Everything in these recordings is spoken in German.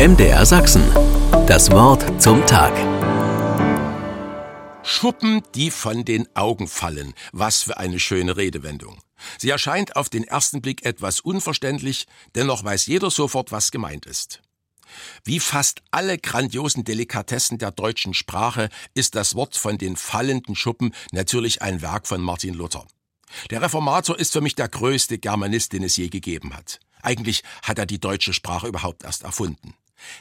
MDR Sachsen. Das Wort zum Tag. Schuppen, die von den Augen fallen. Was für eine schöne Redewendung. Sie erscheint auf den ersten Blick etwas unverständlich, dennoch weiß jeder sofort, was gemeint ist. Wie fast alle grandiosen Delikatessen der deutschen Sprache ist das Wort von den fallenden Schuppen natürlich ein Werk von Martin Luther. Der Reformator ist für mich der größte Germanist, den es je gegeben hat. Eigentlich hat er die deutsche Sprache überhaupt erst erfunden.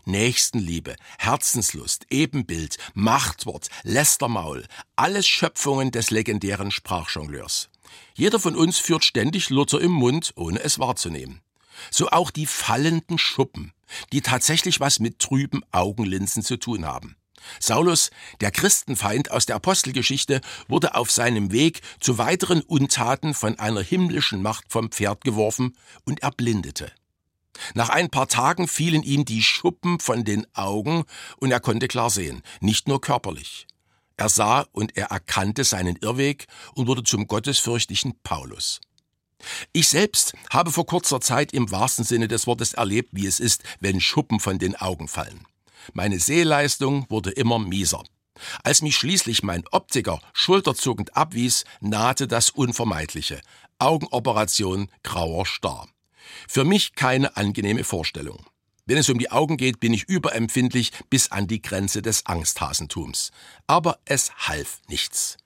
Nächstenliebe, Herzenslust, Ebenbild, Machtwort, Lästermaul, alles Schöpfungen des legendären Sprachjongleurs. Jeder von uns führt ständig Luther im Mund, ohne es wahrzunehmen. So auch die fallenden Schuppen, die tatsächlich was mit trüben Augenlinsen zu tun haben. Saulus, der Christenfeind aus der Apostelgeschichte, wurde auf seinem Weg zu weiteren Untaten von einer himmlischen Macht vom Pferd geworfen und erblindete. Nach ein paar Tagen fielen ihm die Schuppen von den Augen und er konnte klar sehen, nicht nur körperlich. Er sah und er erkannte seinen Irrweg und wurde zum gottesfürchtigen Paulus. Ich selbst habe vor kurzer Zeit im wahrsten Sinne des Wortes erlebt, wie es ist, wenn Schuppen von den Augen fallen. Meine Sehleistung wurde immer mieser. Als mich schließlich mein Optiker schulterzuckend abwies, nahte das Unvermeidliche. Augenoperation grauer Star. Für mich keine angenehme Vorstellung. Wenn es um die Augen geht, bin ich überempfindlich bis an die Grenze des Angsthasentums. Aber es half nichts.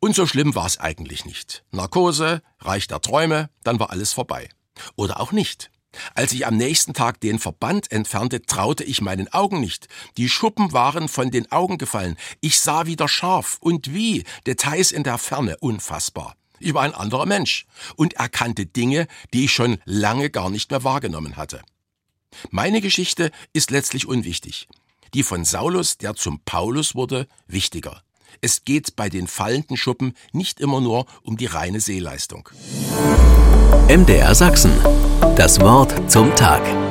Und so schlimm war es eigentlich nicht. Narkose, Reich der Träume, dann war alles vorbei. Oder auch nicht. Als ich am nächsten Tag den Verband entfernte, traute ich meinen Augen nicht. Die Schuppen waren von den Augen gefallen. Ich sah wieder scharf und wie, Details in der Ferne, unfassbar. Ich war ein anderer Mensch und erkannte Dinge, die ich schon lange gar nicht mehr wahrgenommen hatte. Meine Geschichte ist letztlich unwichtig. Die von Saulus, der zum Paulus wurde, wichtiger. Es geht bei den fallenden Schuppen nicht immer nur um die reine Sehleistung. MDR Sachsen. Das Wort zum Tag.